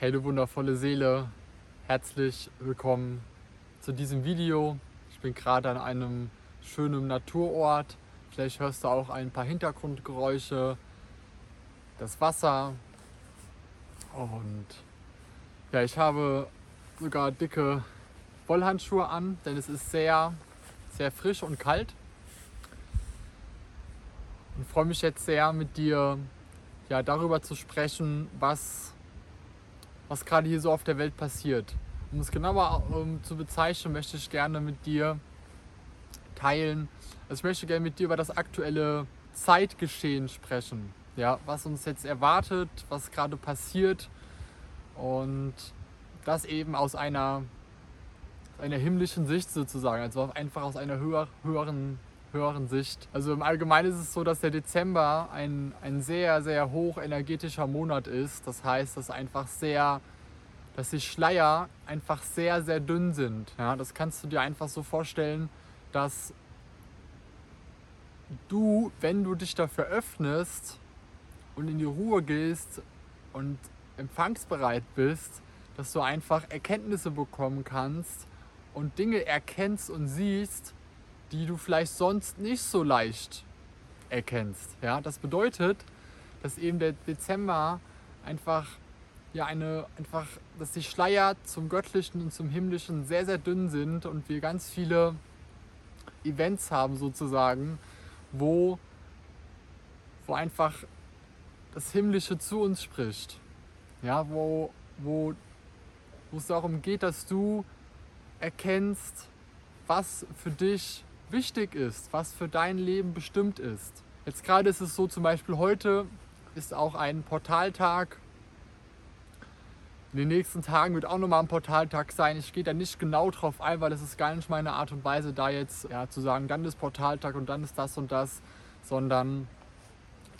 Hey du wundervolle Seele, herzlich willkommen zu diesem Video. Ich bin gerade an einem schönen Naturort. Vielleicht hörst du auch ein paar Hintergrundgeräusche, das Wasser und ja, ich habe sogar dicke Wollhandschuhe an, denn es ist sehr, sehr frisch und kalt. Und freue mich jetzt sehr mit dir ja, darüber zu sprechen, was, was gerade hier so auf der Welt passiert. Um es genauer um, zu bezeichnen, möchte ich gerne mit dir teilen. Also ich möchte gerne mit dir über das aktuelle Zeitgeschehen sprechen. Ja, was uns jetzt erwartet, was gerade passiert und das eben aus einer, einer himmlischen Sicht sozusagen, also einfach aus einer höher, höheren, höheren Sicht. Also im Allgemeinen ist es so, dass der Dezember ein, ein sehr, sehr hochenergetischer Monat ist. Das heißt, dass einfach sehr, dass die Schleier einfach sehr, sehr dünn sind. Ja, das kannst du dir einfach so vorstellen, dass du, wenn du dich dafür öffnest und in die Ruhe gehst und empfangsbereit bist, dass du einfach Erkenntnisse bekommen kannst und Dinge erkennst und siehst, die du vielleicht sonst nicht so leicht erkennst. Ja, das bedeutet, dass eben der Dezember einfach ja eine einfach, dass die Schleier zum Göttlichen und zum Himmlischen sehr sehr dünn sind und wir ganz viele Events haben sozusagen, wo wo einfach das Himmlische zu uns spricht. Ja, wo, wo, wo es darum geht, dass du erkennst, was für dich wichtig ist, was für dein Leben bestimmt ist. Jetzt gerade ist es so, zum Beispiel heute ist auch ein Portaltag. In den nächsten Tagen wird auch nochmal ein Portaltag sein. Ich gehe da nicht genau drauf ein, weil es ist gar nicht meine Art und Weise, da jetzt ja, zu sagen, dann ist Portaltag und dann ist das und das, sondern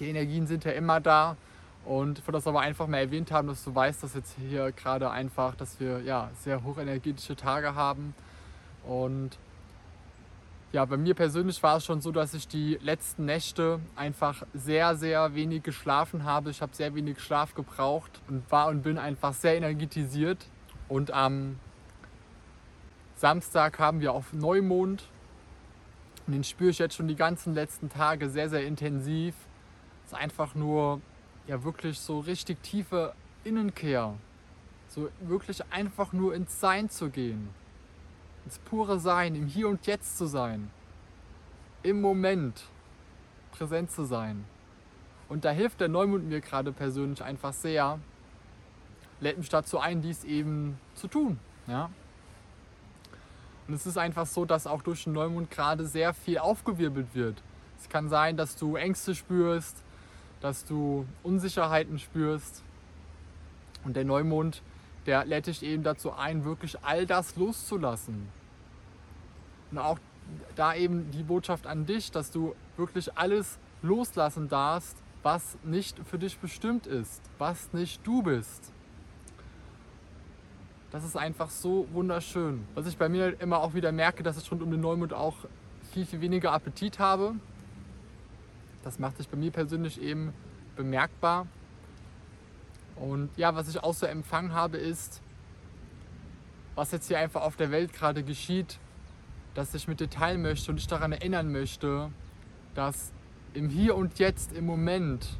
die Energien sind ja immer da und ich wollte das aber einfach mal erwähnt haben, dass du weißt, dass jetzt hier gerade einfach, dass wir ja, sehr hochenergetische Tage haben. Und ja, bei mir persönlich war es schon so, dass ich die letzten Nächte einfach sehr, sehr wenig geschlafen habe. Ich habe sehr wenig Schlaf gebraucht und war und bin einfach sehr energetisiert. Und am Samstag haben wir auf Neumond. Und den spüre ich jetzt schon die ganzen letzten Tage sehr, sehr intensiv. Es ist einfach nur ja wirklich so richtig tiefe Innenkehr. So wirklich einfach nur ins Sein zu gehen. Ins pure Sein, im Hier und Jetzt zu sein. Im Moment präsent zu sein. Und da hilft der Neumond mir gerade persönlich einfach sehr. Lädt mich dazu ein, dies eben zu tun. Ja? Und es ist einfach so, dass auch durch den Neumond gerade sehr viel aufgewirbelt wird. Es kann sein, dass du Ängste spürst, dass du Unsicherheiten spürst. Und der Neumond, der lädt dich eben dazu ein, wirklich all das loszulassen. Und auch da eben die Botschaft an dich, dass du wirklich alles loslassen darfst, was nicht für dich bestimmt ist, was nicht du bist. Das ist einfach so wunderschön. Was ich bei mir immer auch wieder merke, dass ich rund um den Neumond auch viel, viel weniger Appetit habe. Das macht sich bei mir persönlich eben bemerkbar. Und ja, was ich auch so empfangen habe, ist, was jetzt hier einfach auf der Welt gerade geschieht, dass ich mit dir teilen möchte und dich daran erinnern möchte, dass im Hier und Jetzt, im Moment,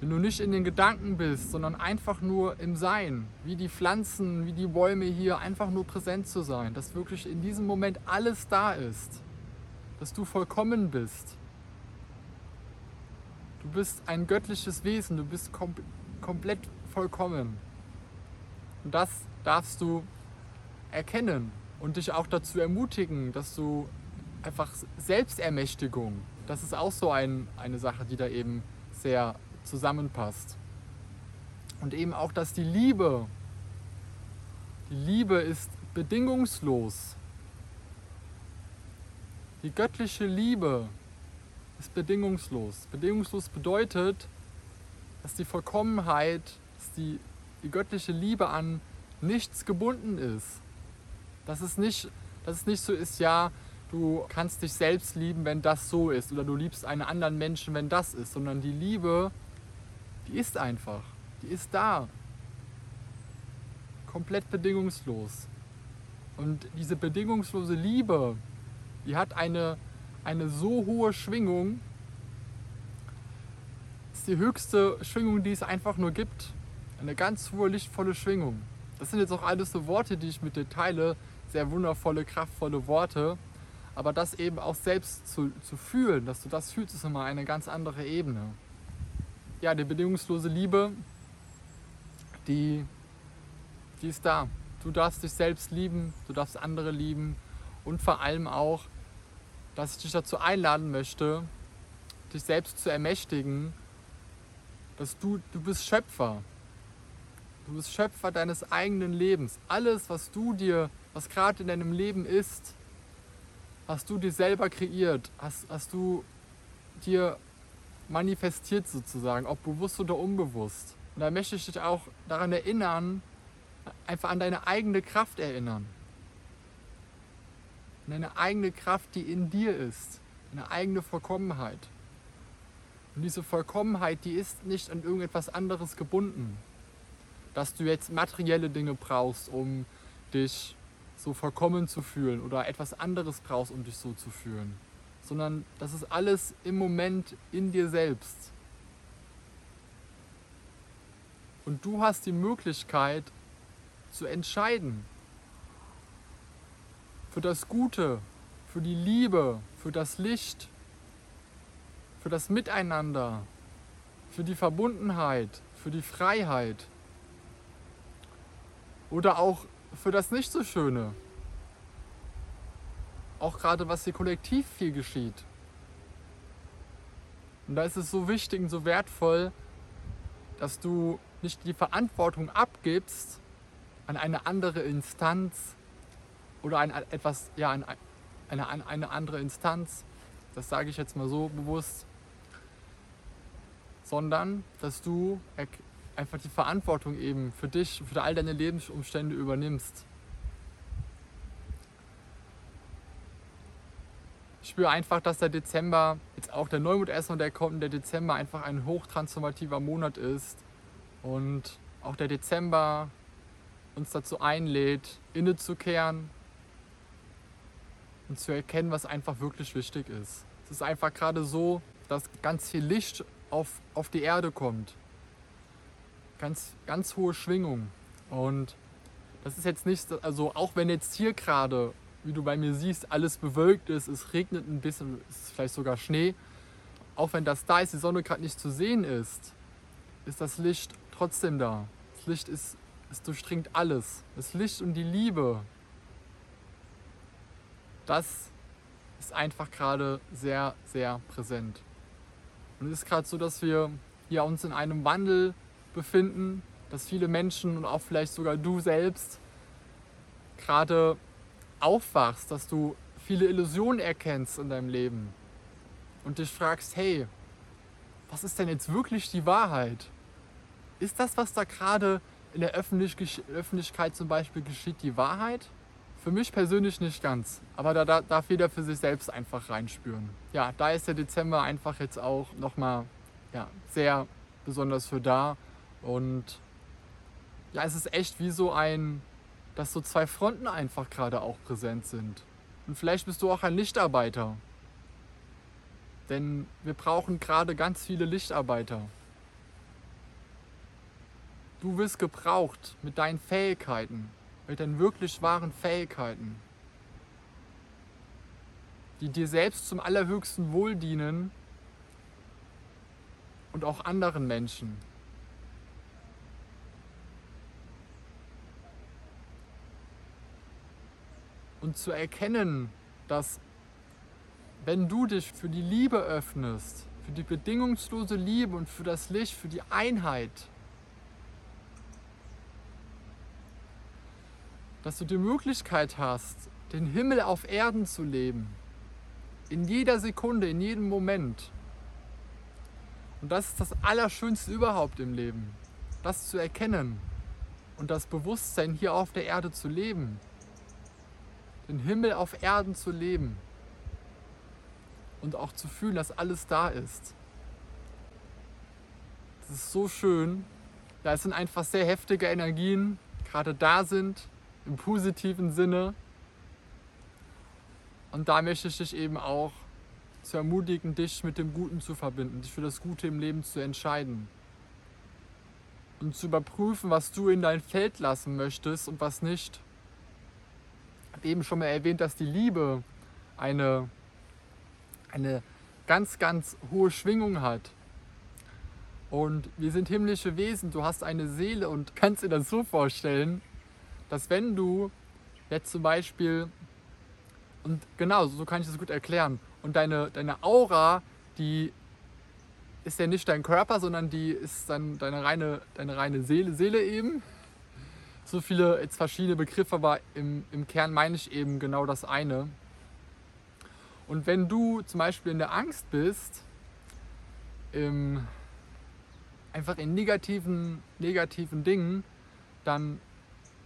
wenn du nicht in den Gedanken bist, sondern einfach nur im Sein, wie die Pflanzen, wie die Bäume hier, einfach nur präsent zu sein, dass wirklich in diesem Moment alles da ist, dass du vollkommen bist Du bist ein göttliches Wesen, du bist kom komplett vollkommen. Und das darfst du erkennen und dich auch dazu ermutigen, dass du einfach Selbstermächtigung, das ist auch so ein, eine Sache, die da eben sehr zusammenpasst. Und eben auch, dass die Liebe, die Liebe ist bedingungslos. Die göttliche Liebe ist bedingungslos. Bedingungslos bedeutet, dass die Vollkommenheit, dass die, die göttliche Liebe an nichts gebunden ist. Dass es, nicht, dass es nicht so ist, ja, du kannst dich selbst lieben, wenn das so ist, oder du liebst einen anderen Menschen, wenn das ist, sondern die Liebe, die ist einfach, die ist da. komplett bedingungslos. Und diese bedingungslose Liebe, die hat eine, eine so hohe Schwingung, ist die höchste Schwingung, die es einfach nur gibt. Eine ganz hohe, lichtvolle Schwingung. Das sind jetzt auch alles so Worte, die ich mit dir teile. Sehr wundervolle, kraftvolle Worte. Aber das eben auch selbst zu, zu fühlen, dass du das fühlst, ist immer eine ganz andere Ebene. Ja, die bedingungslose Liebe, die, die ist da. Du darfst dich selbst lieben, du darfst andere lieben und vor allem auch, dass ich dich dazu einladen möchte, dich selbst zu ermächtigen, dass du, du bist Schöpfer. Du bist Schöpfer deines eigenen Lebens. Alles, was du dir, was gerade in deinem Leben ist, hast du dir selber kreiert, hast, hast du dir manifestiert sozusagen, ob bewusst oder unbewusst. Und da möchte ich dich auch daran erinnern, einfach an deine eigene Kraft erinnern. An deine eigene Kraft, die in dir ist. Eine eigene Vollkommenheit. Und diese Vollkommenheit, die ist nicht an irgendetwas anderes gebunden. Dass du jetzt materielle Dinge brauchst, um dich so vollkommen zu fühlen oder etwas anderes brauchst, um dich so zu fühlen. Sondern das ist alles im Moment in dir selbst. Und du hast die Möglichkeit zu entscheiden. Für das Gute, für die Liebe, für das Licht, für das Miteinander, für die Verbundenheit, für die Freiheit. Oder auch für das nicht so Schöne. Auch gerade was hier kollektiv viel geschieht. Und da ist es so wichtig und so wertvoll, dass du nicht die Verantwortung abgibst an eine andere Instanz oder an etwas, ja, an eine, an eine andere Instanz, das sage ich jetzt mal so bewusst, sondern dass du einfach die Verantwortung eben für dich, für all deine Lebensumstände übernimmst. Ich spüre einfach, dass der Dezember, jetzt auch der Neumond erstmal, der kommt, der Dezember einfach ein hochtransformativer Monat ist und auch der Dezember uns dazu einlädt, innezukehren und zu erkennen, was einfach wirklich wichtig ist. Es ist einfach gerade so, dass ganz viel Licht auf, auf die Erde kommt ganz, ganz hohe Schwingung. Und das ist jetzt nicht, also auch wenn jetzt hier gerade, wie du bei mir siehst, alles bewölkt ist, es regnet ein bisschen, es ist vielleicht sogar Schnee, auch wenn das da ist, die Sonne gerade nicht zu sehen ist, ist das Licht trotzdem da. Das Licht ist, es durchdringt alles. Das Licht und die Liebe, das ist einfach gerade sehr, sehr präsent. Und es ist gerade so, dass wir ja, uns in einem Wandel befinden, dass viele Menschen und auch vielleicht sogar du selbst gerade aufwachst, dass du viele Illusionen erkennst in deinem Leben und dich fragst, hey, was ist denn jetzt wirklich die Wahrheit? Ist das, was da gerade in der Öffentlichkeit zum Beispiel geschieht, die Wahrheit? Für mich persönlich nicht ganz, aber da, da darf jeder für sich selbst einfach reinspüren. Ja, da ist der Dezember einfach jetzt auch nochmal ja, sehr besonders für da, und ja, es ist echt wie so ein, dass so zwei Fronten einfach gerade auch präsent sind. Und vielleicht bist du auch ein Lichtarbeiter. Denn wir brauchen gerade ganz viele Lichtarbeiter. Du wirst gebraucht mit deinen Fähigkeiten, mit deinen wirklich wahren Fähigkeiten, die dir selbst zum allerhöchsten Wohl dienen und auch anderen Menschen. Und zu erkennen, dass wenn du dich für die Liebe öffnest, für die bedingungslose Liebe und für das Licht, für die Einheit, dass du die Möglichkeit hast, den Himmel auf Erden zu leben. In jeder Sekunde, in jedem Moment. Und das ist das Allerschönste überhaupt im Leben. Das zu erkennen und das Bewusstsein hier auf der Erde zu leben den Himmel auf Erden zu leben und auch zu fühlen, dass alles da ist. Das ist so schön. Da sind einfach sehr heftige Energien, gerade da sind, im positiven Sinne. Und da möchte ich dich eben auch zu ermutigen, dich mit dem Guten zu verbinden, dich für das Gute im Leben zu entscheiden. Und zu überprüfen, was du in dein Feld lassen möchtest und was nicht. Eben schon mal erwähnt, dass die Liebe eine, eine ganz, ganz hohe Schwingung hat. Und wir sind himmlische Wesen, du hast eine Seele und kannst dir das so vorstellen, dass wenn du jetzt zum Beispiel, und genau, so kann ich das gut erklären, und deine, deine Aura, die ist ja nicht dein Körper, sondern die ist dann deine reine, deine reine Seele, Seele eben. So viele jetzt verschiedene Begriffe, aber im, im Kern meine ich eben genau das eine. Und wenn du zum Beispiel in der Angst bist, im, einfach in negativen, negativen Dingen, dann,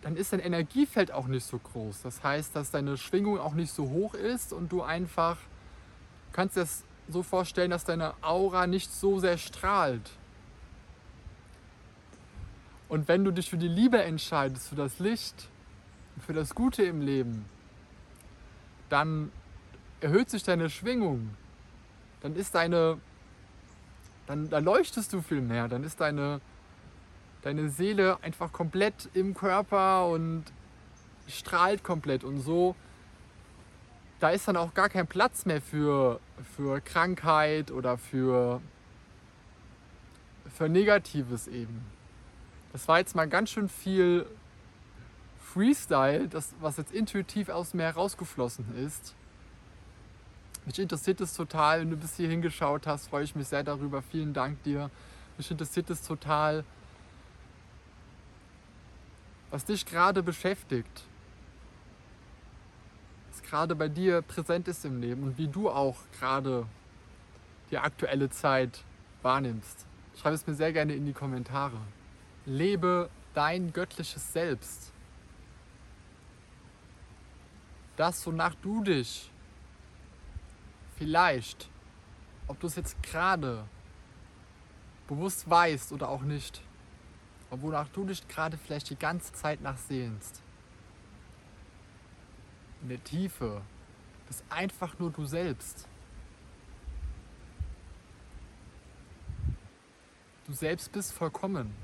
dann ist dein Energiefeld auch nicht so groß. Das heißt, dass deine Schwingung auch nicht so hoch ist und du einfach kannst dir das so vorstellen, dass deine Aura nicht so sehr strahlt. Und wenn du dich für die Liebe entscheidest, für das Licht, für das Gute im Leben, dann erhöht sich deine Schwingung. Dann ist deine, dann, dann leuchtest du viel mehr. Dann ist deine, deine Seele einfach komplett im Körper und strahlt komplett und so. Da ist dann auch gar kein Platz mehr für, für Krankheit oder für, für Negatives eben. Das war jetzt mal ganz schön viel Freestyle, das, was jetzt intuitiv aus mir herausgeflossen ist. Mich interessiert es total, wenn du bis hier hingeschaut hast, freue ich mich sehr darüber. Vielen Dank dir. Mich interessiert es total, was dich gerade beschäftigt, was gerade bei dir präsent ist im Leben und wie du auch gerade die aktuelle Zeit wahrnimmst. Schreib es mir sehr gerne in die Kommentare. Lebe dein göttliches Selbst. Das, wonach du dich vielleicht, ob du es jetzt gerade bewusst weißt oder auch nicht, aber wonach du dich gerade vielleicht die ganze Zeit nach sehnst. In der Tiefe bist einfach nur du selbst. Du selbst bist vollkommen.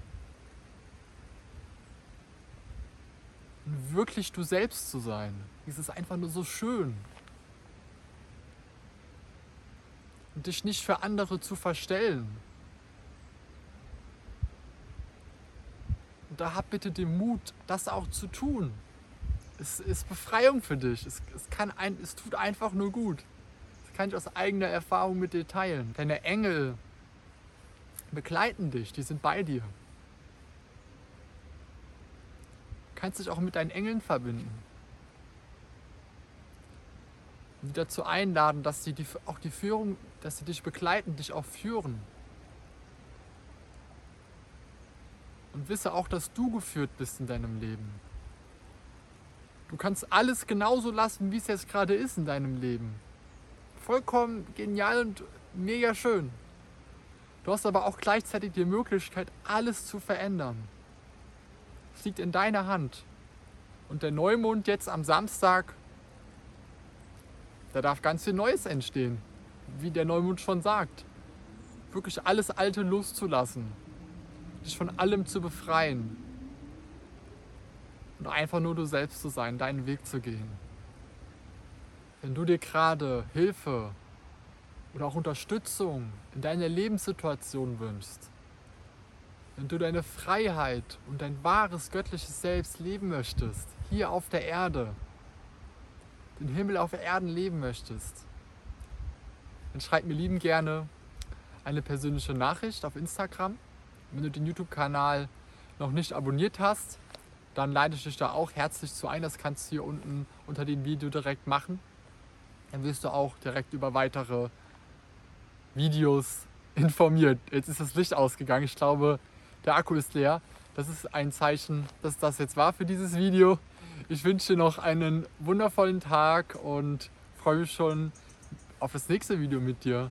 Wirklich du selbst zu sein, ist es einfach nur so schön. und dich nicht für andere zu verstellen. Und da hab bitte den Mut, das auch zu tun. Es ist Befreiung für dich. Es, es, kann ein, es tut einfach nur gut. Das kann ich aus eigener Erfahrung mit dir teilen. Deine Engel begleiten dich, die sind bei dir. Du kannst dich auch mit deinen Engeln verbinden die dazu einladen, dass sie die, auch die Führung, dass sie dich begleiten, dich auch führen. Und wisse auch, dass du geführt bist in deinem Leben. Du kannst alles genauso lassen, wie es jetzt gerade ist in deinem Leben. Vollkommen genial und mega schön. Du hast aber auch gleichzeitig die Möglichkeit, alles zu verändern. Es liegt in deiner Hand. Und der Neumond jetzt am Samstag da darf ganz viel Neues entstehen, wie der Neumond schon sagt. Wirklich alles Alte loszulassen, dich von allem zu befreien und einfach nur du selbst zu sein, deinen Weg zu gehen. Wenn du dir gerade Hilfe oder auch Unterstützung in deiner Lebenssituation wünschst, wenn du deine Freiheit und dein wahres göttliches Selbst leben möchtest, hier auf der Erde, den Himmel auf Erden leben möchtest, dann schreib mir lieben gerne eine persönliche Nachricht auf Instagram. Wenn du den YouTube-Kanal noch nicht abonniert hast, dann leite ich dich da auch herzlich zu ein. Das kannst du hier unten unter dem Video direkt machen. Dann wirst du auch direkt über weitere Videos informiert. Jetzt ist das Licht ausgegangen. Ich glaube, der Akku ist leer. Das ist ein Zeichen, dass das jetzt war für dieses Video. Ich wünsche dir noch einen wundervollen Tag und freue mich schon auf das nächste Video mit dir.